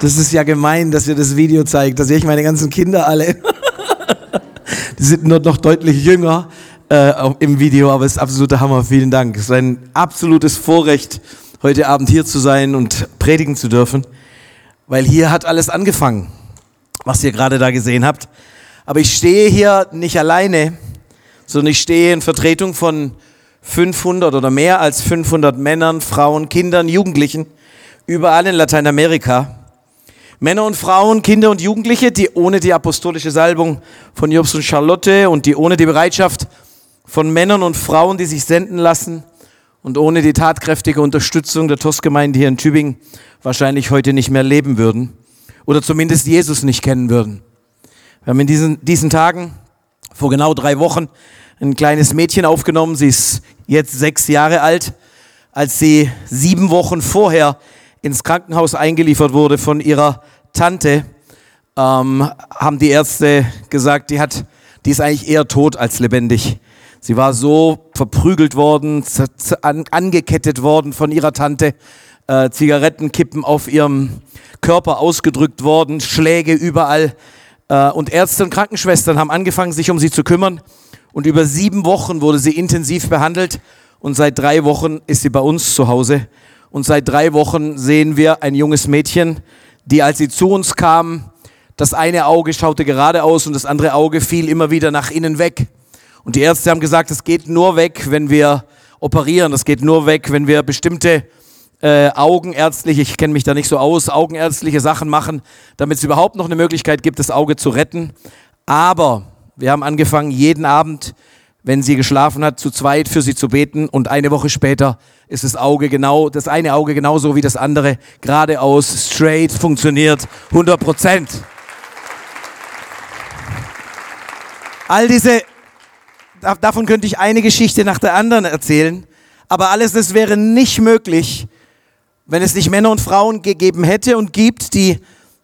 Das ist ja gemein, dass ihr das Video zeigt. Da sehe ich meine ganzen Kinder alle. Die sind nur noch deutlich jünger äh, im Video, aber es ist absoluter Hammer. Vielen Dank. Es ist ein absolutes Vorrecht, heute Abend hier zu sein und predigen zu dürfen, weil hier hat alles angefangen, was ihr gerade da gesehen habt. Aber ich stehe hier nicht alleine, sondern ich stehe in Vertretung von 500 oder mehr als 500 Männern, Frauen, Kindern, Jugendlichen überall in Lateinamerika. Männer und Frauen, Kinder und Jugendliche, die ohne die apostolische Salbung von Jobs und Charlotte und die ohne die Bereitschaft von Männern und Frauen, die sich senden lassen und ohne die tatkräftige Unterstützung der TOS-Gemeinde hier in Tübingen wahrscheinlich heute nicht mehr leben würden oder zumindest Jesus nicht kennen würden. Wir haben in diesen, diesen Tagen vor genau drei Wochen ein kleines Mädchen aufgenommen. Sie ist jetzt sechs Jahre alt. Als sie sieben Wochen vorher ins Krankenhaus eingeliefert wurde von ihrer Tante, ähm, haben die Ärzte gesagt, die, hat, die ist eigentlich eher tot als lebendig. Sie war so verprügelt worden, angekettet worden von ihrer Tante, äh, Zigarettenkippen auf ihrem Körper ausgedrückt worden, Schläge überall. Äh, und Ärzte und Krankenschwestern haben angefangen, sich um sie zu kümmern. Und über sieben Wochen wurde sie intensiv behandelt. Und seit drei Wochen ist sie bei uns zu Hause. Und seit drei Wochen sehen wir ein junges Mädchen, die, als sie zu uns kam, das eine Auge schaute geradeaus und das andere Auge fiel immer wieder nach innen weg. Und die Ärzte haben gesagt, es geht nur weg, wenn wir operieren. Das geht nur weg, wenn wir bestimmte äh, augenärztliche, ich kenne mich da nicht so aus, augenärztliche Sachen machen, damit es überhaupt noch eine Möglichkeit gibt, das Auge zu retten. Aber wir haben angefangen, jeden Abend, wenn sie geschlafen hat, zu zweit für sie zu beten und eine Woche später ist das Auge genau, das eine Auge genauso wie das andere, geradeaus, straight, funktioniert, 100 Prozent. All diese, davon könnte ich eine Geschichte nach der anderen erzählen, aber alles das wäre nicht möglich, wenn es nicht Männer und Frauen gegeben hätte und gibt, die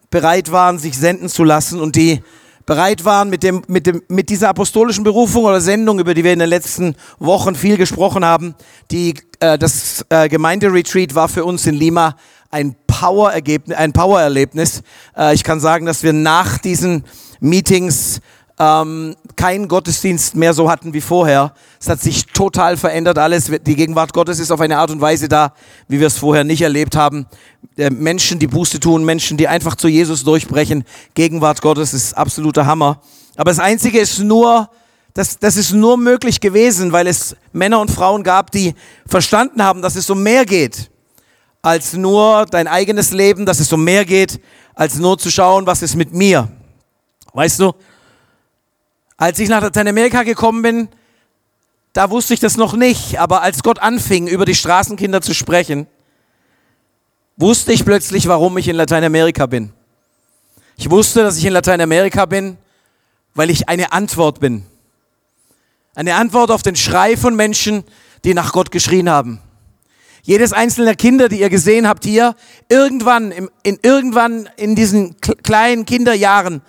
bereit waren, sich senden zu lassen und die bereit waren mit, dem, mit, dem, mit dieser apostolischen Berufung oder Sendung, über die wir in den letzten Wochen viel gesprochen haben. Die, äh, das äh, Gemeinderetreat war für uns in Lima ein Power-Erlebnis. Ein Power. Äh, ich kann sagen, dass wir nach diesen Meetings ähm, keinen Gottesdienst mehr so hatten wie vorher. Es hat sich total verändert alles. Die Gegenwart Gottes ist auf eine Art und Weise da, wie wir es vorher nicht erlebt haben. Äh, Menschen, die Buße tun, Menschen, die einfach zu Jesus durchbrechen. Gegenwart Gottes ist absoluter Hammer. Aber das Einzige ist nur, das, das ist nur möglich gewesen, weil es Männer und Frauen gab, die verstanden haben, dass es um mehr geht als nur dein eigenes Leben, dass es um mehr geht, als nur zu schauen, was ist mit mir. Weißt du, als ich nach Lateinamerika gekommen bin, da wusste ich das noch nicht, aber als Gott anfing, über die Straßenkinder zu sprechen, wusste ich plötzlich, warum ich in Lateinamerika bin. Ich wusste, dass ich in Lateinamerika bin, weil ich eine Antwort bin. Eine Antwort auf den Schrei von Menschen, die nach Gott geschrien haben. Jedes einzelne Kinder, die ihr gesehen habt hier, irgendwann, in, irgendwann in diesen kleinen Kinderjahren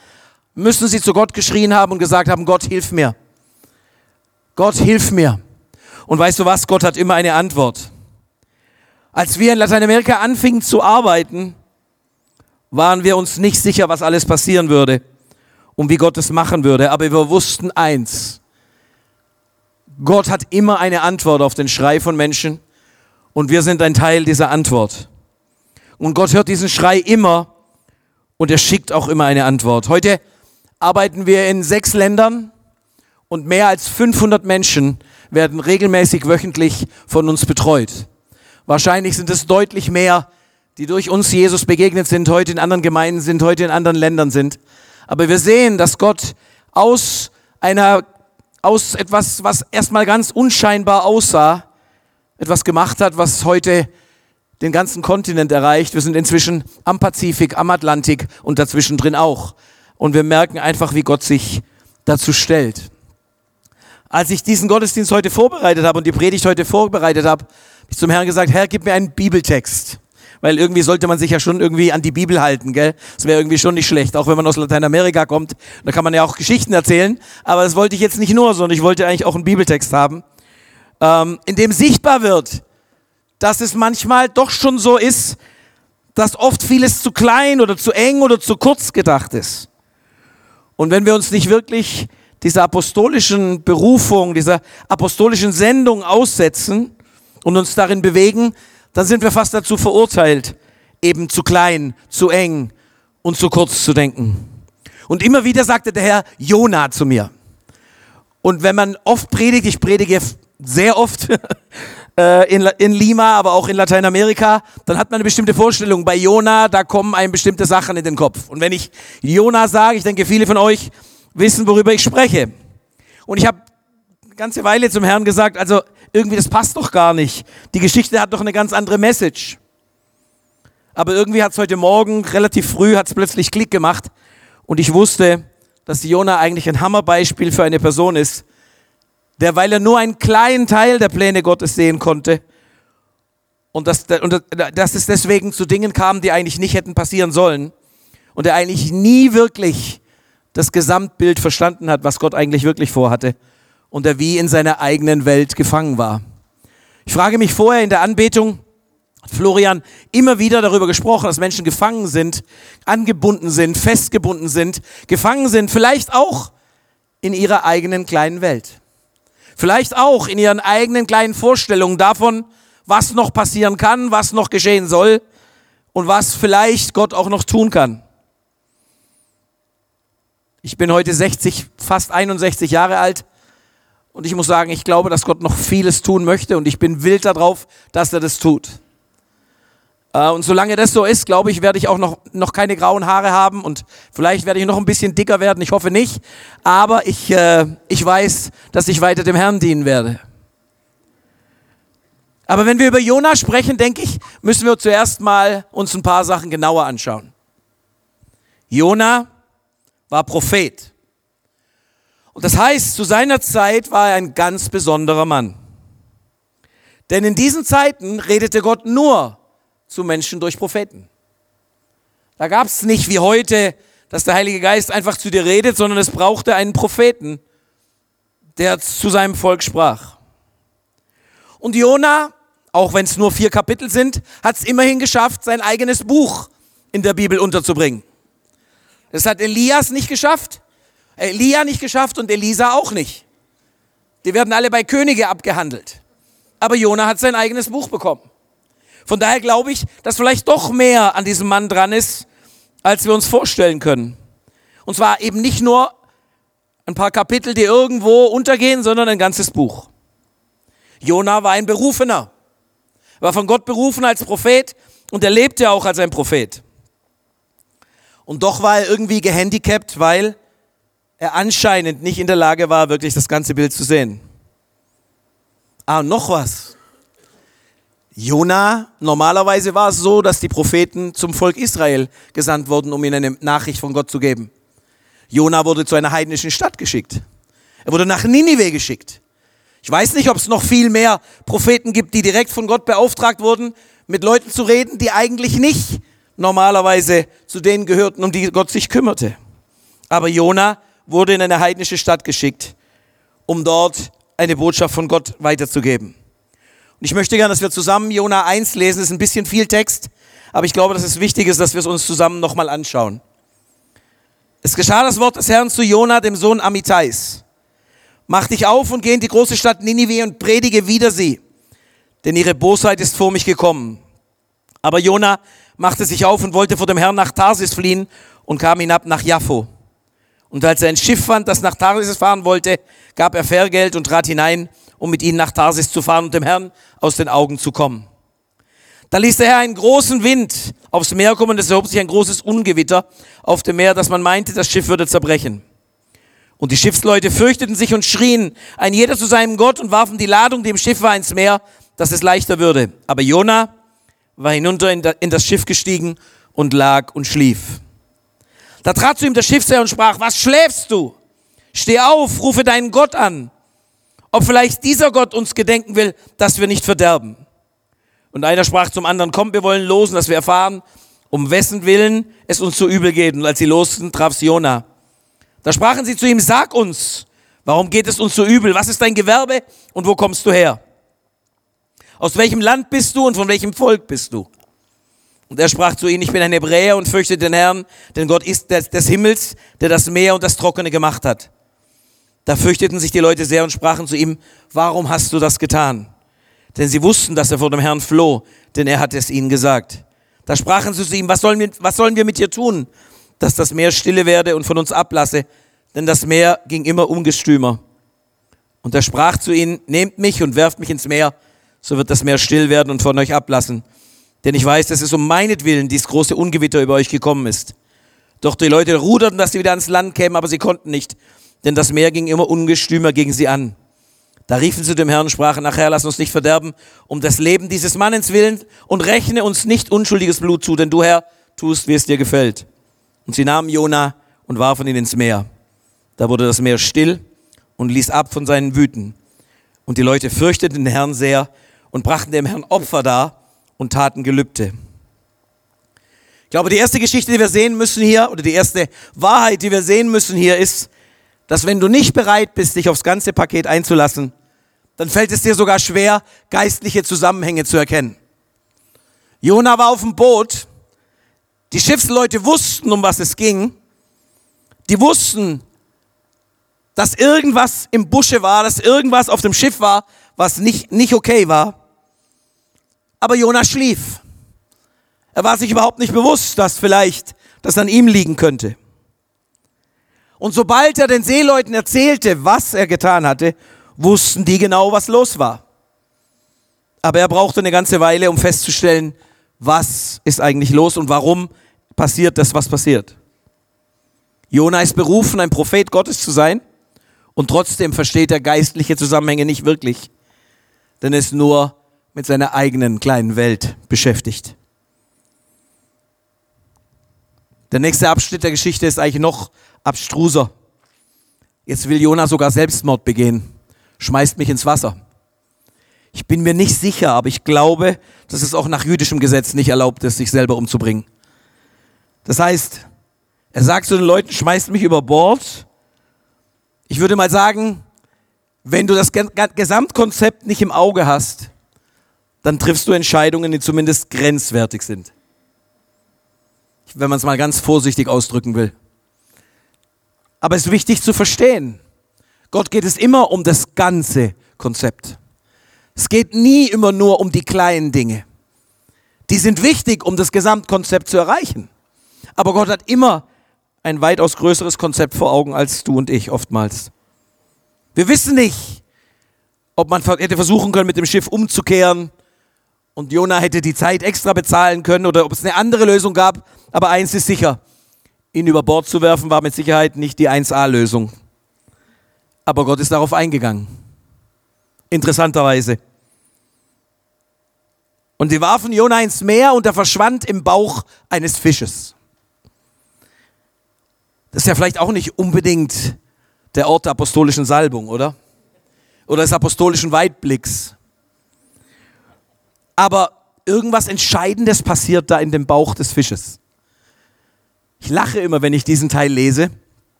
müssen sie zu Gott geschrien haben und gesagt haben, Gott, hilf mir. Gott, hilf mir. Und weißt du was? Gott hat immer eine Antwort. Als wir in Lateinamerika anfingen zu arbeiten, waren wir uns nicht sicher, was alles passieren würde und wie Gott es machen würde. Aber wir wussten eins. Gott hat immer eine Antwort auf den Schrei von Menschen und wir sind ein Teil dieser Antwort. Und Gott hört diesen Schrei immer und er schickt auch immer eine Antwort. Heute arbeiten wir in sechs Ländern und mehr als 500 Menschen werden regelmäßig wöchentlich von uns betreut. Wahrscheinlich sind es deutlich mehr, die durch uns Jesus begegnet sind, heute in anderen Gemeinden sind, heute in anderen Ländern sind. Aber wir sehen, dass Gott aus einer, aus etwas, was erstmal ganz unscheinbar aussah, etwas gemacht hat, was heute den ganzen Kontinent erreicht. Wir sind inzwischen am Pazifik, am Atlantik und dazwischen drin auch und wir merken einfach, wie Gott sich dazu stellt. Als ich diesen Gottesdienst heute vorbereitet habe und die Predigt heute vorbereitet habe, habe ich zum Herrn gesagt, Herr, gib mir einen Bibeltext. Weil irgendwie sollte man sich ja schon irgendwie an die Bibel halten, gell? Das wäre irgendwie schon nicht schlecht, auch wenn man aus Lateinamerika kommt. Da kann man ja auch Geschichten erzählen. Aber das wollte ich jetzt nicht nur, sondern ich wollte eigentlich auch einen Bibeltext haben, ähm, in dem sichtbar wird, dass es manchmal doch schon so ist, dass oft vieles zu klein oder zu eng oder zu kurz gedacht ist. Und wenn wir uns nicht wirklich dieser apostolischen Berufung, dieser apostolischen Sendung aussetzen und uns darin bewegen, dann sind wir fast dazu verurteilt, eben zu klein, zu eng und zu kurz zu denken. Und immer wieder sagte der Herr Jona zu mir. Und wenn man oft predigt, ich predige sehr oft äh, in, in Lima, aber auch in Lateinamerika, dann hat man eine bestimmte Vorstellung. Bei Jona, da kommen einem bestimmte Sachen in den Kopf. Und wenn ich Jona sage, ich denke, viele von euch wissen, worüber ich spreche. Und ich habe eine ganze Weile zum Herrn gesagt, also irgendwie, das passt doch gar nicht. Die Geschichte hat doch eine ganz andere Message. Aber irgendwie hat es heute Morgen, relativ früh, hat es plötzlich Klick gemacht. Und ich wusste, dass Jona eigentlich ein Hammerbeispiel für eine Person ist, der, weil er nur einen kleinen Teil der Pläne Gottes sehen konnte, und dass, und dass es deswegen zu Dingen kam, die eigentlich nicht hätten passieren sollen, und er eigentlich nie wirklich das Gesamtbild verstanden hat, was Gott eigentlich wirklich vorhatte, und er wie in seiner eigenen Welt gefangen war. Ich frage mich vorher in der Anbetung, Florian immer wieder darüber gesprochen, dass Menschen gefangen sind, angebunden sind, festgebunden sind, gefangen sind, vielleicht auch in ihrer eigenen kleinen Welt. Vielleicht auch in ihren eigenen kleinen Vorstellungen davon, was noch passieren kann, was noch geschehen soll und was vielleicht Gott auch noch tun kann. Ich bin heute 60, fast 61 Jahre alt und ich muss sagen, ich glaube, dass Gott noch vieles tun möchte und ich bin wild darauf, dass er das tut. Äh, und solange das so ist, glaube ich, werde ich auch noch, noch keine grauen Haare haben und vielleicht werde ich noch ein bisschen dicker werden. Ich hoffe nicht. Aber ich, äh, ich weiß, dass ich weiter dem Herrn dienen werde. Aber wenn wir über Jona sprechen, denke ich, müssen wir zuerst mal uns ein paar Sachen genauer anschauen. Jona war Prophet. Und das heißt, zu seiner Zeit war er ein ganz besonderer Mann. Denn in diesen Zeiten redete Gott nur zu Menschen durch Propheten. Da gab es nicht wie heute, dass der Heilige Geist einfach zu dir redet, sondern es brauchte einen Propheten, der zu seinem Volk sprach. Und Jona, auch wenn es nur vier Kapitel sind, hat es immerhin geschafft, sein eigenes Buch in der Bibel unterzubringen. Das hat Elias nicht geschafft, Elia nicht geschafft und Elisa auch nicht. Die werden alle bei Könige abgehandelt. Aber Jona hat sein eigenes Buch bekommen. Von daher glaube ich, dass vielleicht doch mehr an diesem Mann dran ist, als wir uns vorstellen können. Und zwar eben nicht nur ein paar Kapitel, die irgendwo untergehen, sondern ein ganzes Buch. Jona war ein Berufener, war von Gott berufen als Prophet und er lebte auch als ein Prophet. Und doch war er irgendwie gehandicapt, weil er anscheinend nicht in der Lage war, wirklich das ganze Bild zu sehen. Ah, noch was. Jona, normalerweise war es so, dass die Propheten zum Volk Israel gesandt wurden, um ihnen eine Nachricht von Gott zu geben. Jona wurde zu einer heidnischen Stadt geschickt. Er wurde nach Ninive geschickt. Ich weiß nicht, ob es noch viel mehr Propheten gibt, die direkt von Gott beauftragt wurden, mit Leuten zu reden, die eigentlich nicht normalerweise zu denen gehörten, um die Gott sich kümmerte. Aber Jona wurde in eine heidnische Stadt geschickt, um dort eine Botschaft von Gott weiterzugeben. Und ich möchte gerne, dass wir zusammen Jona 1 lesen. Das ist ein bisschen viel Text, aber ich glaube, dass es wichtig ist, dass wir es uns zusammen nochmal anschauen. Es geschah das Wort des Herrn zu Jona, dem Sohn Amitais. Mach dich auf und geh in die große Stadt Ninive und predige wider sie, denn ihre Bosheit ist vor mich gekommen. Aber Jona machte sich auf und wollte vor dem Herrn nach Tarsis fliehen und kam hinab nach Jaffo. Und als er ein Schiff fand, das nach Tarsis fahren wollte, gab er Fährgeld und trat hinein um mit ihnen nach Tarsis zu fahren und dem Herrn aus den Augen zu kommen. Da ließ der Herr einen großen Wind aufs Meer kommen und es erhob sich ein großes Ungewitter auf dem Meer, dass man meinte, das Schiff würde zerbrechen. Und die Schiffsleute fürchteten sich und schrien, ein jeder zu seinem Gott und warfen die Ladung, die im Schiff war, ins Meer, dass es leichter würde. Aber Jona war hinunter in das Schiff gestiegen und lag und schlief. Da trat zu ihm der Schiffsherr und sprach, was schläfst du? Steh auf, rufe deinen Gott an ob vielleicht dieser Gott uns gedenken will, dass wir nicht verderben. Und einer sprach zum anderen, komm, wir wollen losen, dass wir erfahren, um wessen Willen es uns so übel geht. Und als sie losten, traf sie Jona. Da sprachen sie zu ihm, sag uns, warum geht es uns so übel? Was ist dein Gewerbe und wo kommst du her? Aus welchem Land bist du und von welchem Volk bist du? Und er sprach zu ihnen, ich bin ein Hebräer und fürchte den Herrn, denn Gott ist des Himmels, der das Meer und das Trockene gemacht hat. Da fürchteten sich die Leute sehr und sprachen zu ihm, warum hast du das getan? Denn sie wussten, dass er vor dem Herrn floh, denn er hatte es ihnen gesagt. Da sprachen sie zu ihm, was sollen wir, was sollen wir mit dir tun, dass das Meer stille werde und von uns ablasse? Denn das Meer ging immer ungestümer. Und er sprach zu ihnen, nehmt mich und werft mich ins Meer, so wird das Meer still werden und von euch ablassen. Denn ich weiß, dass es um meinetwillen dieses große Ungewitter über euch gekommen ist. Doch die Leute ruderten, dass sie wieder ans Land kämen, aber sie konnten nicht, denn das Meer ging immer ungestümer gegen sie an. Da riefen sie dem Herrn und sprachen, ach Herr, lass uns nicht verderben, um das Leben dieses Mannes willen und rechne uns nicht unschuldiges Blut zu, denn du Herr tust, wie es dir gefällt. Und sie nahmen Jona und warfen ihn ins Meer. Da wurde das Meer still und ließ ab von seinen Wüten. Und die Leute fürchteten den Herrn sehr und brachten dem Herrn Opfer dar und taten Gelübde. Ich glaube, die erste Geschichte, die wir sehen müssen hier, oder die erste Wahrheit, die wir sehen müssen hier, ist, dass wenn du nicht bereit bist, dich aufs ganze Paket einzulassen, dann fällt es dir sogar schwer, geistliche Zusammenhänge zu erkennen. Jona war auf dem Boot, die Schiffsleute wussten, um was es ging, die wussten, dass irgendwas im Busche war, dass irgendwas auf dem Schiff war, was nicht, nicht okay war. Aber Jona schlief. Er war sich überhaupt nicht bewusst, dass vielleicht das an ihm liegen könnte. Und sobald er den Seeleuten erzählte, was er getan hatte, wussten die genau, was los war. Aber er brauchte eine ganze Weile, um festzustellen, was ist eigentlich los und warum passiert das, was passiert. Jona ist berufen, ein Prophet Gottes zu sein. Und trotzdem versteht er geistliche Zusammenhänge nicht wirklich, denn er ist nur mit seiner eigenen kleinen Welt beschäftigt. Der nächste Abschnitt der Geschichte ist eigentlich noch abstruser. Jetzt will Jona sogar Selbstmord begehen, schmeißt mich ins Wasser. Ich bin mir nicht sicher, aber ich glaube, dass es auch nach jüdischem Gesetz nicht erlaubt ist, sich selber umzubringen. Das heißt, er sagt zu den Leuten, schmeißt mich über Bord ich würde mal sagen, wenn du das Gesamtkonzept nicht im Auge hast, dann triffst du Entscheidungen, die zumindest grenzwertig sind. Wenn man es mal ganz vorsichtig ausdrücken will. Aber es ist wichtig zu verstehen. Gott geht es immer um das ganze Konzept. Es geht nie immer nur um die kleinen Dinge. Die sind wichtig, um das Gesamtkonzept zu erreichen. Aber Gott hat immer ein weitaus größeres Konzept vor Augen als du und ich oftmals. Wir wissen nicht, ob man hätte versuchen können, mit dem Schiff umzukehren und Jona hätte die Zeit extra bezahlen können oder ob es eine andere Lösung gab. Aber eins ist sicher, ihn über Bord zu werfen war mit Sicherheit nicht die 1A-Lösung. Aber Gott ist darauf eingegangen. Interessanterweise. Und sie warfen Jona ins Meer und er verschwand im Bauch eines Fisches. Das ist ja vielleicht auch nicht unbedingt der Ort der apostolischen Salbung, oder? Oder des apostolischen Weitblicks. Aber irgendwas Entscheidendes passiert da in dem Bauch des Fisches. Ich lache immer, wenn ich diesen Teil lese,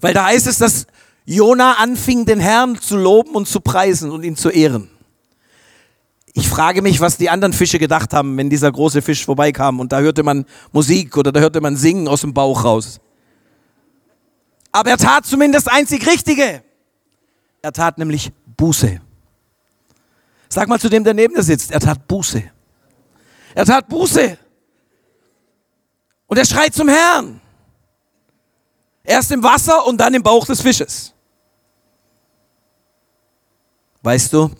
weil da heißt es, dass Jona anfing, den Herrn zu loben und zu preisen und ihn zu ehren. Ich frage mich, was die anderen Fische gedacht haben, wenn dieser große Fisch vorbeikam und da hörte man Musik oder da hörte man Singen aus dem Bauch raus. Aber er tat zumindest einzig Richtige. Er tat nämlich Buße. Sag mal zu dem, der neben dir sitzt, er tat Buße. Er tat Buße. Und er schreit zum Herrn. Erst im Wasser und dann im Bauch des Fisches. Weißt du?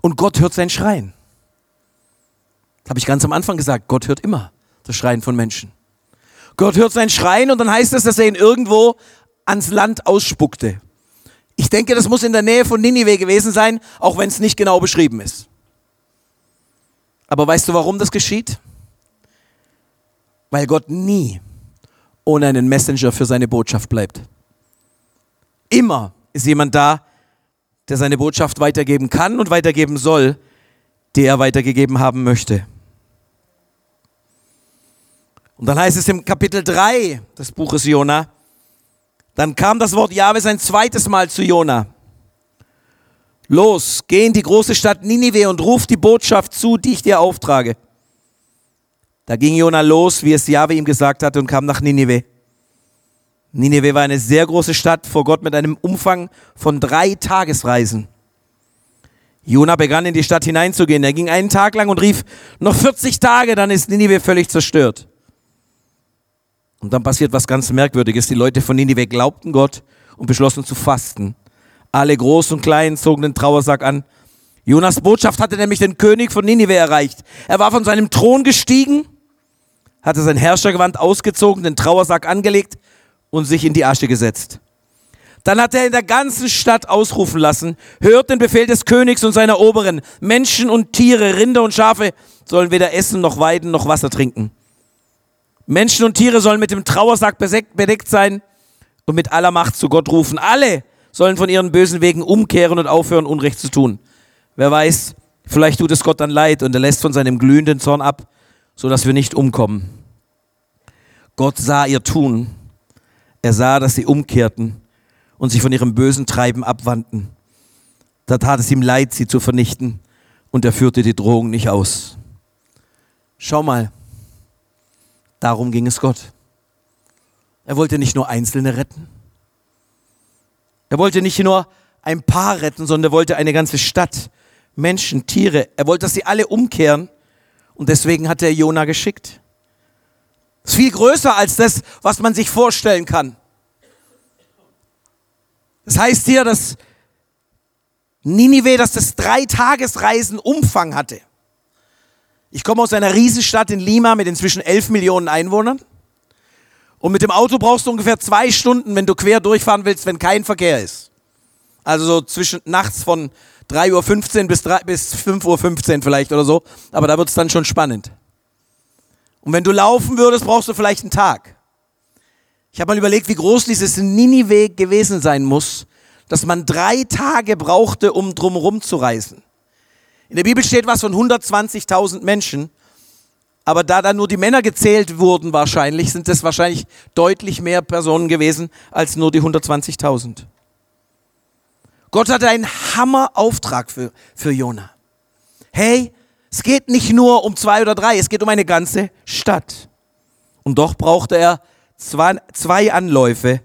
Und Gott hört sein Schreien. Das habe ich ganz am Anfang gesagt. Gott hört immer das Schreien von Menschen. Gott hört sein Schreien und dann heißt es, dass er ihn irgendwo ans Land ausspuckte. Ich denke, das muss in der Nähe von Ninive gewesen sein, auch wenn es nicht genau beschrieben ist. Aber weißt du, warum das geschieht? Weil Gott nie ohne einen Messenger für seine Botschaft bleibt. Immer ist jemand da, der seine Botschaft weitergeben kann und weitergeben soll, die er weitergegeben haben möchte. Und dann heißt es im Kapitel 3 des Buches Jona, dann kam das Wort Jahwes ein zweites Mal zu Jona. Los, geh in die große Stadt Ninive und ruf die Botschaft zu, die ich dir auftrage. Da ging Jona los, wie es Jahwe ihm gesagt hatte, und kam nach Ninive. Ninive war eine sehr große Stadt vor Gott mit einem Umfang von drei Tagesreisen. Jona begann in die Stadt hineinzugehen. Er ging einen Tag lang und rief, noch 40 Tage, dann ist Ninive völlig zerstört. Und dann passiert was ganz Merkwürdiges. Die Leute von Ninive glaubten Gott und beschlossen zu fasten. Alle Groß und Klein zogen den Trauersack an. Jonas Botschaft hatte nämlich den König von Ninive erreicht. Er war von seinem Thron gestiegen, hatte sein Herrschergewand ausgezogen, den Trauersack angelegt und sich in die Asche gesetzt. Dann hat er in der ganzen Stadt ausrufen lassen, hört den Befehl des Königs und seiner Oberen, Menschen und Tiere, Rinder und Schafe sollen weder essen noch weiden noch Wasser trinken. Menschen und Tiere sollen mit dem Trauersack bedeckt sein und mit aller Macht zu Gott rufen. Alle sollen von ihren bösen Wegen umkehren und aufhören, Unrecht zu tun. Wer weiß, vielleicht tut es Gott dann leid und er lässt von seinem glühenden Zorn ab, sodass wir nicht umkommen. Gott sah ihr Tun. Er sah, dass sie umkehrten und sich von ihrem bösen Treiben abwandten. Da tat es ihm leid, sie zu vernichten, und er führte die Drohung nicht aus. Schau mal, Darum ging es Gott. Er wollte nicht nur Einzelne retten. Er wollte nicht nur ein Paar retten, sondern er wollte eine ganze Stadt, Menschen, Tiere. Er wollte, dass sie alle umkehren. Und deswegen hat er Jona geschickt. Das ist viel größer als das, was man sich vorstellen kann. Das heißt hier, dass Ninive, dass das drei Tagesreisen Umfang hatte. Ich komme aus einer Riesenstadt in Lima mit inzwischen 11 Millionen Einwohnern. Und mit dem Auto brauchst du ungefähr zwei Stunden, wenn du quer durchfahren willst, wenn kein Verkehr ist. Also so zwischen nachts von 3.15 Uhr bis, 3, bis 5.15 Uhr vielleicht oder so. Aber da wird es dann schon spannend. Und wenn du laufen würdest, brauchst du vielleicht einen Tag. Ich habe mal überlegt, wie groß dieses Ninive gewesen sein muss, dass man drei Tage brauchte, um drumherum zu reisen. In der Bibel steht was von 120.000 Menschen, aber da dann nur die Männer gezählt wurden wahrscheinlich, sind es wahrscheinlich deutlich mehr Personen gewesen als nur die 120.000. Gott hatte einen Hammerauftrag für, für Jona. Hey, es geht nicht nur um zwei oder drei, es geht um eine ganze Stadt. Und doch brauchte er zwei, zwei Anläufe,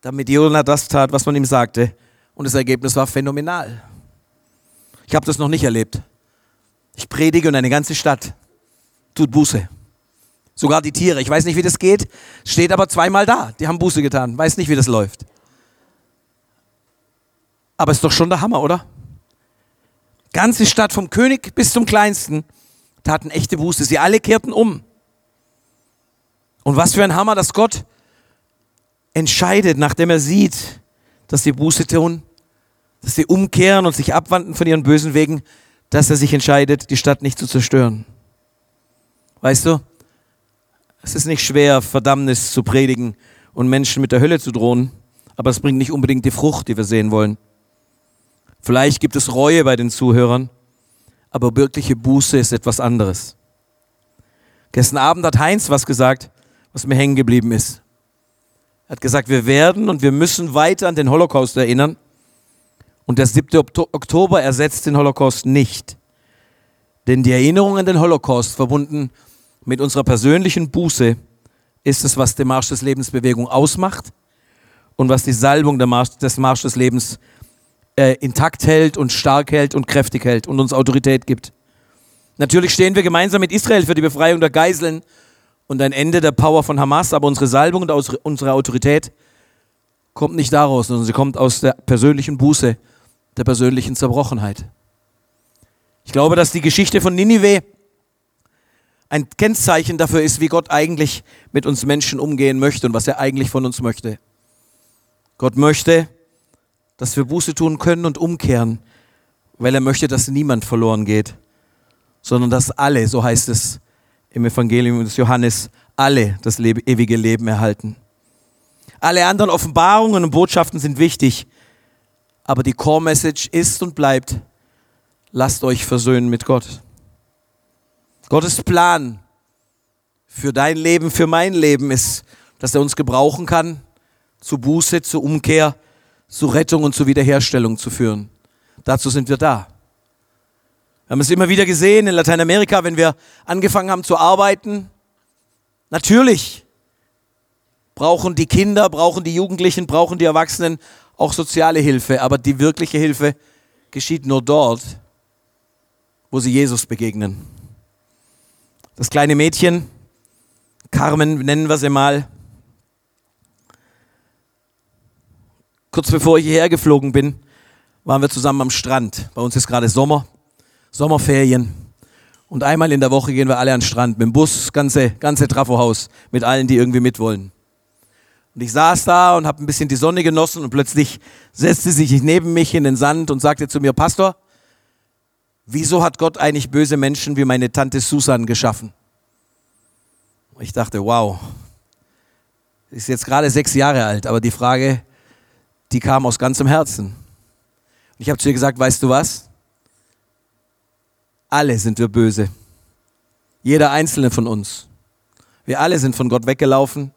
damit Jona das tat, was man ihm sagte. Und das Ergebnis war phänomenal. Ich habe das noch nicht erlebt. Ich predige und eine ganze Stadt tut Buße. Sogar die Tiere. Ich weiß nicht, wie das geht. Steht aber zweimal da. Die haben Buße getan. Weiß nicht, wie das läuft. Aber ist doch schon der Hammer, oder? Ganze Stadt vom König bis zum Kleinsten taten echte Buße. Sie alle kehrten um. Und was für ein Hammer, dass Gott entscheidet, nachdem er sieht, dass sie Buße tun, dass sie umkehren und sich abwandten von ihren bösen Wegen, dass er sich entscheidet, die Stadt nicht zu zerstören. Weißt du, es ist nicht schwer, Verdammnis zu predigen und Menschen mit der Hölle zu drohen, aber es bringt nicht unbedingt die Frucht, die wir sehen wollen. Vielleicht gibt es Reue bei den Zuhörern, aber wirkliche Buße ist etwas anderes. Gestern Abend hat Heinz was gesagt, was mir hängen geblieben ist. Er hat gesagt, wir werden und wir müssen weiter an den Holocaust erinnern und der 7. Oktober ersetzt den Holocaust nicht. Denn die Erinnerung an den Holocaust, verbunden mit unserer persönlichen Buße, ist es, was den Marsch des Lebensbewegung ausmacht und was die Salbung des Marsch des Lebens äh, intakt hält und stark hält und kräftig hält und uns Autorität gibt. Natürlich stehen wir gemeinsam mit Israel für die Befreiung der Geiseln und ein Ende der Power von Hamas, aber unsere Salbung und unsere Autorität kommt nicht daraus, sondern sie kommt aus der persönlichen Buße der persönlichen Zerbrochenheit. Ich glaube, dass die Geschichte von Ninive ein Kennzeichen dafür ist, wie Gott eigentlich mit uns Menschen umgehen möchte und was er eigentlich von uns möchte. Gott möchte, dass wir Buße tun können und umkehren, weil er möchte, dass niemand verloren geht, sondern dass alle, so heißt es im Evangelium des Johannes, alle das ewige Leben erhalten. Alle anderen Offenbarungen und Botschaften sind wichtig, aber die Core Message ist und bleibt, lasst euch versöhnen mit Gott. Gottes Plan für dein Leben, für mein Leben ist, dass er uns gebrauchen kann, zu Buße, zu Umkehr, zu Rettung und zu Wiederherstellung zu führen. Dazu sind wir da. Wir haben es immer wieder gesehen in Lateinamerika, wenn wir angefangen haben zu arbeiten. Natürlich brauchen die Kinder, brauchen die Jugendlichen, brauchen die Erwachsenen auch soziale Hilfe, aber die wirkliche Hilfe geschieht nur dort, wo sie Jesus begegnen. Das kleine Mädchen, Carmen nennen wir sie mal, kurz bevor ich hierher geflogen bin, waren wir zusammen am Strand. Bei uns ist gerade Sommer, Sommerferien. Und einmal in der Woche gehen wir alle an den Strand mit dem Bus, ganze, ganze Trafohaus, mit allen, die irgendwie mitwollen. Und ich saß da und habe ein bisschen die Sonne genossen und plötzlich setzte sich neben mich in den Sand und sagte zu mir, Pastor, wieso hat Gott eigentlich böse Menschen wie meine Tante Susan geschaffen? Ich dachte, wow, ist jetzt gerade sechs Jahre alt, aber die Frage, die kam aus ganzem Herzen. Und ich habe zu ihr gesagt, weißt du was? Alle sind wir böse. Jeder einzelne von uns. Wir alle sind von Gott weggelaufen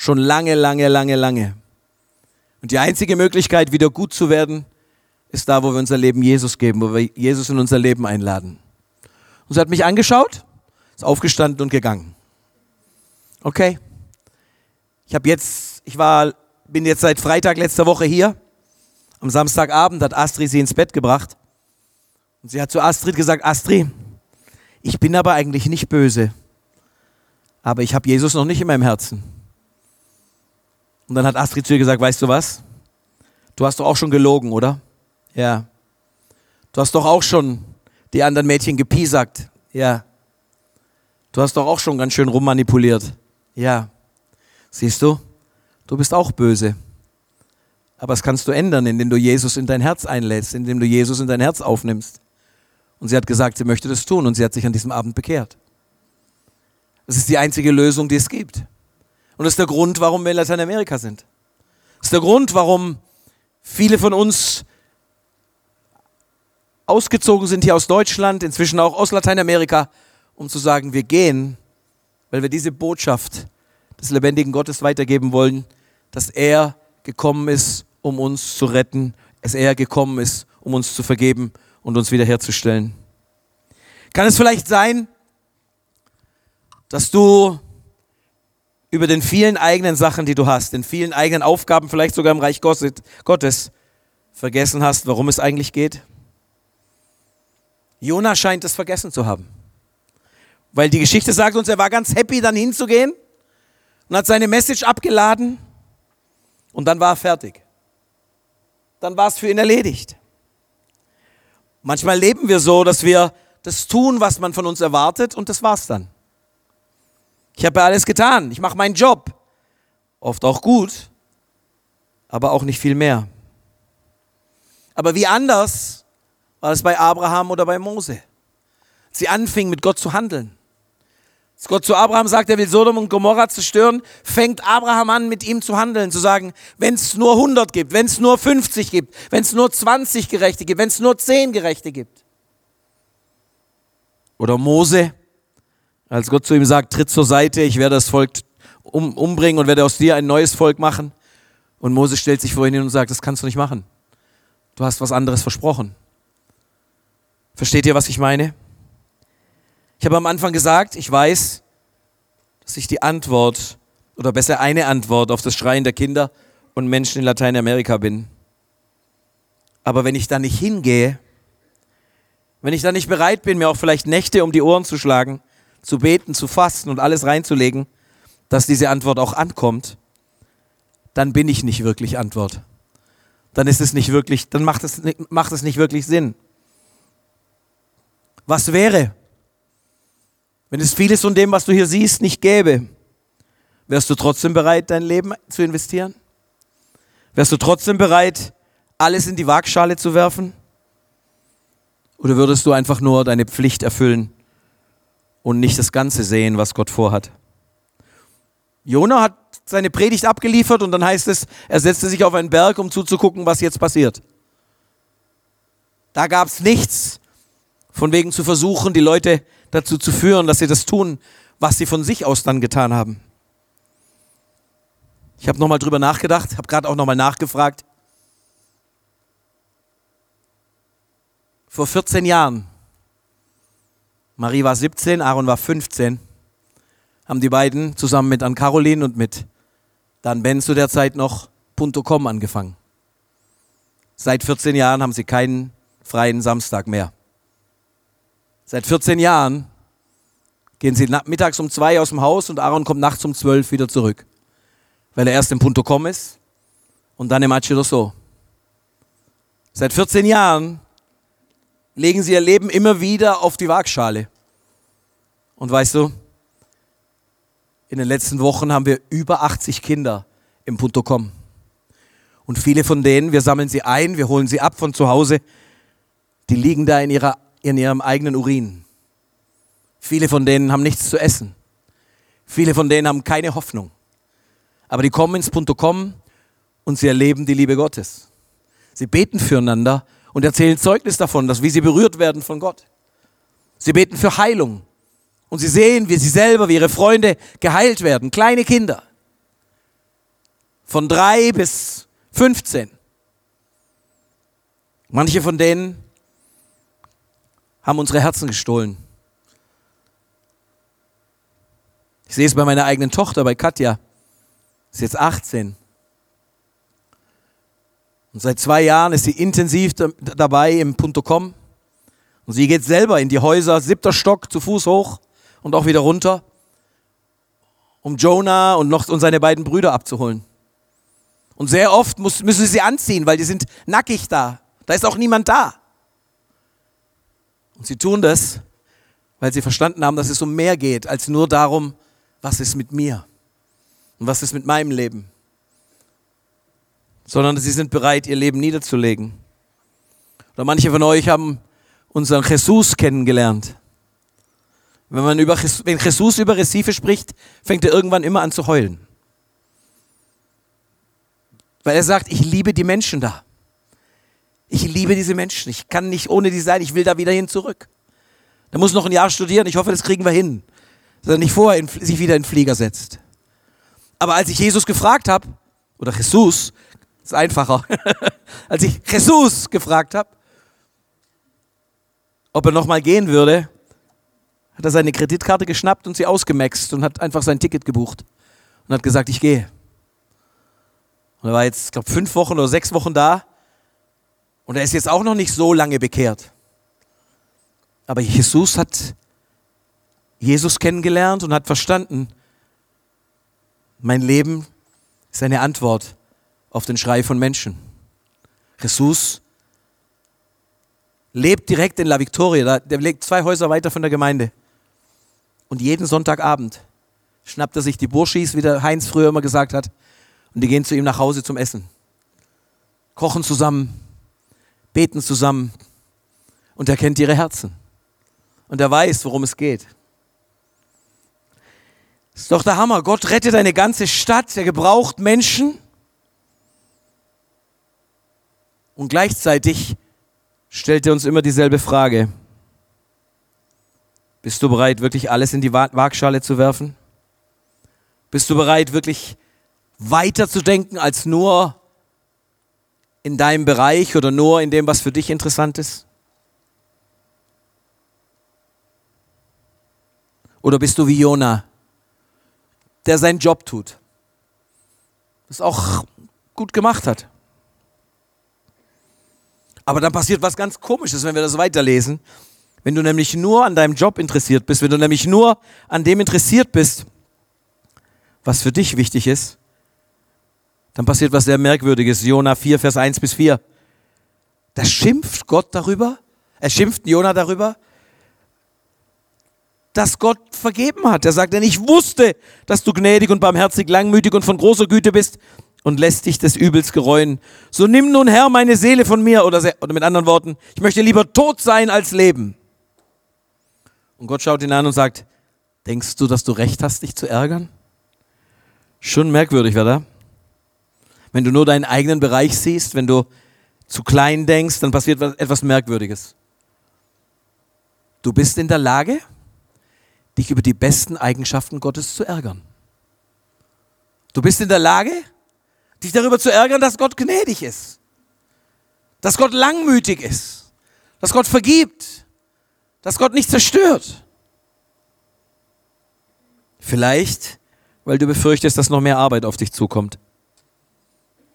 Schon lange, lange, lange, lange. Und die einzige Möglichkeit, wieder gut zu werden, ist da, wo wir unser Leben Jesus geben, wo wir Jesus in unser Leben einladen. Und sie hat mich angeschaut, ist aufgestanden und gegangen. Okay. Ich habe jetzt, ich war, bin jetzt seit Freitag letzter Woche hier. Am Samstagabend hat Astrid sie ins Bett gebracht. Und sie hat zu Astrid gesagt, Astrid, ich bin aber eigentlich nicht böse. Aber ich habe Jesus noch nicht in meinem Herzen. Und dann hat Astrid zu ihr gesagt, weißt du was? Du hast doch auch schon gelogen, oder? Ja. Du hast doch auch schon die anderen Mädchen gepiesackt. Ja. Du hast doch auch schon ganz schön rummanipuliert. Ja. Siehst du? Du bist auch böse. Aber das kannst du ändern, indem du Jesus in dein Herz einlädst, indem du Jesus in dein Herz aufnimmst. Und sie hat gesagt, sie möchte das tun und sie hat sich an diesem Abend bekehrt. Das ist die einzige Lösung, die es gibt. Und das ist der Grund, warum wir in Lateinamerika sind. Das ist der Grund, warum viele von uns ausgezogen sind hier aus Deutschland, inzwischen auch aus Lateinamerika, um zu sagen, wir gehen, weil wir diese Botschaft des lebendigen Gottes weitergeben wollen, dass er gekommen ist, um uns zu retten, dass er gekommen ist, um uns zu vergeben und uns wiederherzustellen. Kann es vielleicht sein, dass du über den vielen eigenen Sachen, die du hast, den vielen eigenen Aufgaben, vielleicht sogar im Reich Gottes, vergessen hast, worum es eigentlich geht? Jona scheint es vergessen zu haben. Weil die Geschichte sagt uns, er war ganz happy, dann hinzugehen und hat seine Message abgeladen und dann war er fertig. Dann war es für ihn erledigt. Manchmal leben wir so, dass wir das tun, was man von uns erwartet und das war's dann. Ich habe alles getan. Ich mache meinen Job. Oft auch gut, aber auch nicht viel mehr. Aber wie anders war es bei Abraham oder bei Mose? Sie anfingen mit Gott zu handeln. Gott zu Abraham sagt, er will Sodom und Gomorra zerstören, fängt Abraham an, mit ihm zu handeln, zu sagen, wenn es nur 100 gibt, wenn es nur 50 gibt, wenn es nur 20 Gerechte gibt, wenn es nur 10 Gerechte gibt. Oder Mose, als Gott zu ihm sagt, tritt zur Seite, ich werde das Volk um, umbringen und werde aus dir ein neues Volk machen. Und Moses stellt sich vor ihn hin und sagt, das kannst du nicht machen. Du hast was anderes versprochen. Versteht ihr, was ich meine? Ich habe am Anfang gesagt, ich weiß, dass ich die Antwort oder besser eine Antwort auf das Schreien der Kinder und Menschen in Lateinamerika bin. Aber wenn ich da nicht hingehe, wenn ich da nicht bereit bin, mir auch vielleicht Nächte um die Ohren zu schlagen, zu beten, zu fasten und alles reinzulegen, dass diese Antwort auch ankommt, dann bin ich nicht wirklich Antwort. Dann ist es nicht wirklich, dann macht es, macht es nicht wirklich Sinn. Was wäre, wenn es vieles von dem, was du hier siehst, nicht gäbe? Wärst du trotzdem bereit, dein Leben zu investieren? Wärst du trotzdem bereit, alles in die Waagschale zu werfen? Oder würdest du einfach nur deine Pflicht erfüllen und nicht das Ganze sehen, was Gott vorhat. Jona hat seine Predigt abgeliefert und dann heißt es, er setzte sich auf einen Berg, um zuzugucken, was jetzt passiert. Da gab es nichts, von wegen zu versuchen, die Leute dazu zu führen, dass sie das tun, was sie von sich aus dann getan haben. Ich habe nochmal drüber nachgedacht, habe gerade auch nochmal nachgefragt. Vor 14 Jahren Marie war 17, Aaron war 15. Haben die beiden zusammen mit Ann-Caroline und mit Dan Ben zu der Zeit noch Punto Com angefangen. Seit 14 Jahren haben sie keinen freien Samstag mehr. Seit 14 Jahren gehen sie mittags um zwei aus dem Haus und Aaron kommt nachts um zwölf wieder zurück. Weil er erst im Punto Com ist und dann im So. Seit 14 Jahren legen sie ihr Leben immer wieder auf die Waagschale. Und weißt du, in den letzten Wochen haben wir über 80 Kinder im Punto Com. Und viele von denen, wir sammeln sie ein, wir holen sie ab von zu Hause, die liegen da in, ihrer, in ihrem eigenen Urin. Viele von denen haben nichts zu essen. Viele von denen haben keine Hoffnung. Aber die kommen ins Punto Com und sie erleben die Liebe Gottes. Sie beten füreinander und erzählen Zeugnis davon, dass wie sie berührt werden von Gott. Sie beten für Heilung und sie sehen, wie sie selber, wie ihre Freunde geheilt werden. Kleine Kinder. Von drei bis 15. Manche von denen haben unsere Herzen gestohlen. Ich sehe es bei meiner eigenen Tochter, bei Katja. Ist jetzt 18. Und seit zwei Jahren ist sie intensiv dabei im Punto Com. Und sie geht selber in die Häuser, siebter Stock, zu Fuß hoch und auch wieder runter, um Jonah und noch und seine beiden Brüder abzuholen. Und sehr oft muss, müssen sie sie anziehen, weil die sind nackig da. Da ist auch niemand da. Und sie tun das, weil sie verstanden haben, dass es um mehr geht, als nur darum, was ist mit mir und was ist mit meinem Leben. Sondern sie sind bereit, ihr Leben niederzulegen. Oder manche von euch haben unseren Jesus kennengelernt. Wenn, man über, wenn Jesus über Recife spricht, fängt er irgendwann immer an zu heulen. Weil er sagt, ich liebe die Menschen da. Ich liebe diese Menschen. Ich kann nicht ohne die sein. Ich will da wieder hin zurück. Der muss noch ein Jahr studieren. Ich hoffe, das kriegen wir hin. Dass er nicht vorher in, sich wieder in den Flieger setzt. Aber als ich Jesus gefragt habe, oder Jesus, ist einfacher, als ich Jesus gefragt habe, ob er nochmal gehen würde, hat er seine Kreditkarte geschnappt und sie ausgemaxt und hat einfach sein Ticket gebucht und hat gesagt, ich gehe. Und er war jetzt, ich glaube, fünf Wochen oder sechs Wochen da und er ist jetzt auch noch nicht so lange bekehrt. Aber Jesus hat Jesus kennengelernt und hat verstanden, mein Leben ist eine Antwort auf den Schrei von Menschen. Jesus lebt direkt in La Victoria, der lebt zwei Häuser weiter von der Gemeinde. Und jeden Sonntagabend schnappt er sich die Burschis, wie der Heinz früher immer gesagt hat, und die gehen zu ihm nach Hause zum Essen. Kochen zusammen, beten zusammen und er kennt ihre Herzen. Und er weiß, worum es geht. Ist doch der Hammer. Gott rettet eine ganze Stadt. Er gebraucht Menschen. Und gleichzeitig stellt er uns immer dieselbe Frage. Bist du bereit, wirklich alles in die Waagschale zu werfen? Bist du bereit, wirklich weiter zu denken als nur in deinem Bereich oder nur in dem, was für dich interessant ist? Oder bist du wie Jona, der seinen Job tut, das auch gut gemacht hat? Aber dann passiert was ganz Komisches, wenn wir das weiterlesen. Wenn du nämlich nur an deinem Job interessiert bist, wenn du nämlich nur an dem interessiert bist, was für dich wichtig ist, dann passiert was sehr Merkwürdiges. Jona 4, Vers 1 bis 4. Da schimpft Gott darüber, er schimpft Jona darüber, dass Gott vergeben hat. Er sagt, denn ich wusste, dass du gnädig und barmherzig, langmütig und von großer Güte bist und lässt dich des Übels gereuen. So nimm nun Herr meine Seele von mir, oder, oder mit anderen Worten, ich möchte lieber tot sein als leben. Und Gott schaut ihn an und sagt, denkst du, dass du recht hast, dich zu ärgern? Schon merkwürdig, oder? Wenn du nur deinen eigenen Bereich siehst, wenn du zu klein denkst, dann passiert etwas Merkwürdiges. Du bist in der Lage, dich über die besten Eigenschaften Gottes zu ärgern. Du bist in der Lage, dich darüber zu ärgern, dass Gott gnädig ist, dass Gott langmütig ist, dass Gott vergibt, dass Gott nicht zerstört. Vielleicht, weil du befürchtest, dass noch mehr Arbeit auf dich zukommt.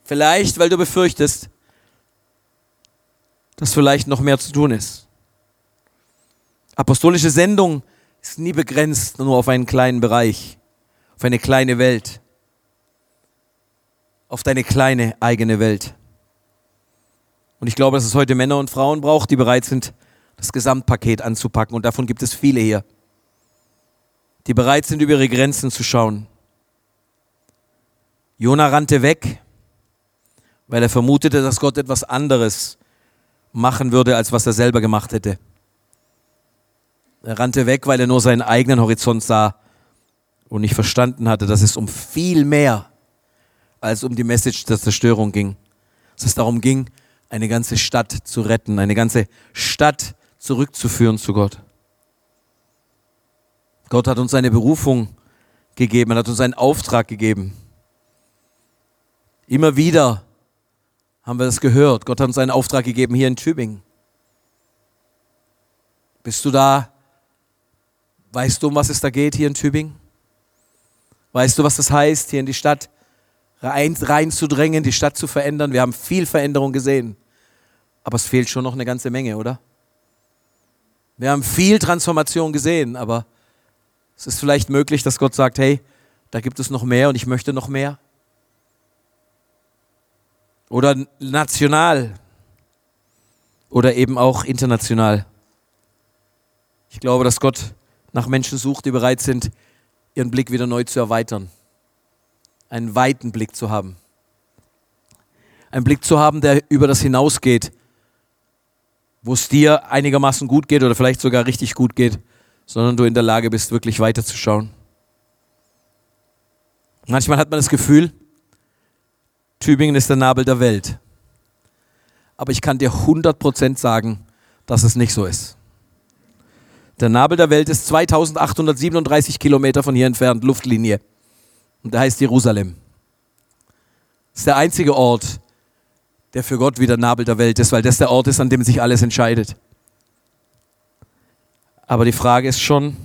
Vielleicht, weil du befürchtest, dass vielleicht noch mehr zu tun ist. Apostolische Sendung ist nie begrenzt nur auf einen kleinen Bereich, auf eine kleine Welt, auf deine kleine eigene Welt. Und ich glaube, dass es heute Männer und Frauen braucht, die bereit sind, das Gesamtpaket anzupacken. Und davon gibt es viele hier, die bereit sind, über ihre Grenzen zu schauen. Jona rannte weg, weil er vermutete, dass Gott etwas anderes machen würde, als was er selber gemacht hätte. Er rannte weg, weil er nur seinen eigenen Horizont sah und nicht verstanden hatte, dass es um viel mehr als um die Message der Zerstörung ging. Dass es darum ging, eine ganze Stadt zu retten, eine ganze Stadt zurückzuführen zu Gott. Gott hat uns seine Berufung gegeben, er hat uns einen Auftrag gegeben. Immer wieder haben wir das gehört. Gott hat uns einen Auftrag gegeben hier in Tübingen. Bist du da? Weißt du, um was es da geht hier in Tübingen? Weißt du, was das heißt, hier in die Stadt rein, reinzudrängen, die Stadt zu verändern? Wir haben viel Veränderung gesehen. Aber es fehlt schon noch eine ganze Menge, oder? Wir haben viel Transformation gesehen, aber es ist vielleicht möglich, dass Gott sagt, hey, da gibt es noch mehr und ich möchte noch mehr. Oder national oder eben auch international. Ich glaube, dass Gott nach Menschen sucht, die bereit sind, ihren Blick wieder neu zu erweitern. Einen weiten Blick zu haben. Einen Blick zu haben, der über das hinausgeht, wo es dir einigermaßen gut geht oder vielleicht sogar richtig gut geht, sondern du in der Lage bist, wirklich weiterzuschauen. Manchmal hat man das Gefühl, Tübingen ist der Nabel der Welt. Aber ich kann dir 100% sagen, dass es nicht so ist. Der Nabel der Welt ist 2837 Kilometer von hier entfernt, Luftlinie. Und der heißt Jerusalem. Das ist der einzige Ort, der für Gott wieder Nabel der Welt ist, weil das der Ort ist, an dem sich alles entscheidet. Aber die Frage ist schon,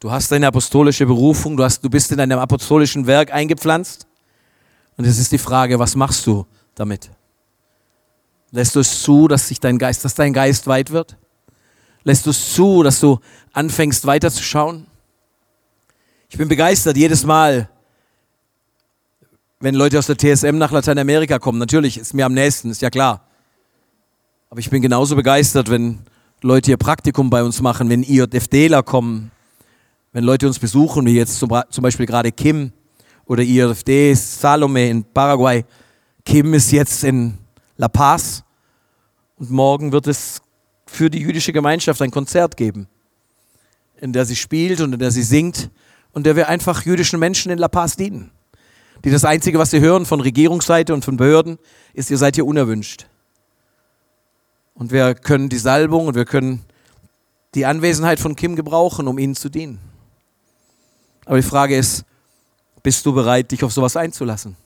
du hast deine apostolische Berufung, du, hast, du bist in deinem apostolischen Werk eingepflanzt. Und es ist die Frage, was machst du damit? Lässt du es zu, dass sich dein Geist, dass dein Geist weit wird? Lässt du es zu, dass du anfängst weiterzuschauen? Ich bin begeistert jedes Mal, wenn Leute aus der TSM nach Lateinamerika kommen. Natürlich ist mir am nächsten, ist ja klar. Aber ich bin genauso begeistert, wenn Leute ihr Praktikum bei uns machen, wenn IJFDler kommen, wenn Leute uns besuchen, wie jetzt zum, Beispiel gerade Kim oder IJFD Salome in Paraguay. Kim ist jetzt in La Paz und morgen wird es für die jüdische Gemeinschaft ein Konzert geben, in der sie spielt und in der sie singt und der wir einfach jüdischen Menschen in La Paz dienen die das Einzige, was sie hören von Regierungsseite und von Behörden, ist, ihr seid hier unerwünscht. Und wir können die Salbung und wir können die Anwesenheit von Kim gebrauchen, um ihnen zu dienen. Aber die Frage ist, bist du bereit, dich auf sowas einzulassen?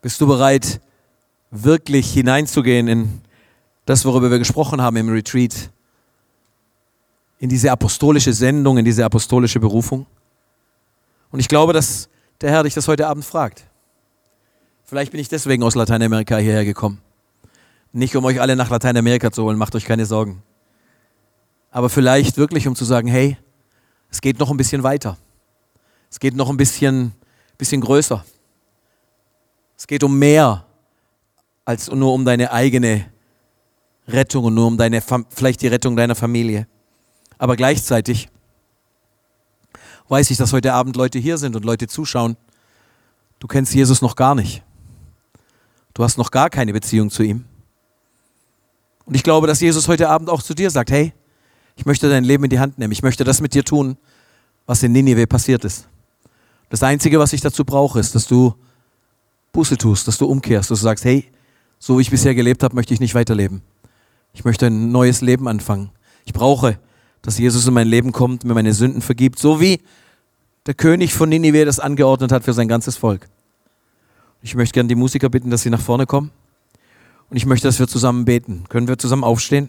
Bist du bereit, wirklich hineinzugehen in das, worüber wir gesprochen haben im Retreat? In diese apostolische Sendung, in diese apostolische Berufung? Und ich glaube, dass der Herr dich das heute Abend fragt. Vielleicht bin ich deswegen aus Lateinamerika hierher gekommen. Nicht um euch alle nach Lateinamerika zu holen, macht euch keine Sorgen. Aber vielleicht wirklich, um zu sagen, hey, es geht noch ein bisschen weiter. Es geht noch ein bisschen, bisschen größer. Es geht um mehr als nur um deine eigene Rettung und nur um deine, vielleicht die Rettung deiner Familie. Aber gleichzeitig weiß ich, dass heute Abend Leute hier sind und Leute zuschauen. Du kennst Jesus noch gar nicht. Du hast noch gar keine Beziehung zu ihm. Und ich glaube, dass Jesus heute Abend auch zu dir sagt, hey, ich möchte dein Leben in die Hand nehmen. Ich möchte das mit dir tun, was in Ninive passiert ist. Das Einzige, was ich dazu brauche, ist, dass du Buße tust, dass du umkehrst, dass du sagst, hey, so wie ich bisher gelebt habe, möchte ich nicht weiterleben. Ich möchte ein neues Leben anfangen. Ich brauche dass Jesus in mein Leben kommt, mir meine Sünden vergibt, so wie der König von Ninive das angeordnet hat für sein ganzes Volk. Ich möchte gerne die Musiker bitten, dass sie nach vorne kommen. Und ich möchte, dass wir zusammen beten. Können wir zusammen aufstehen?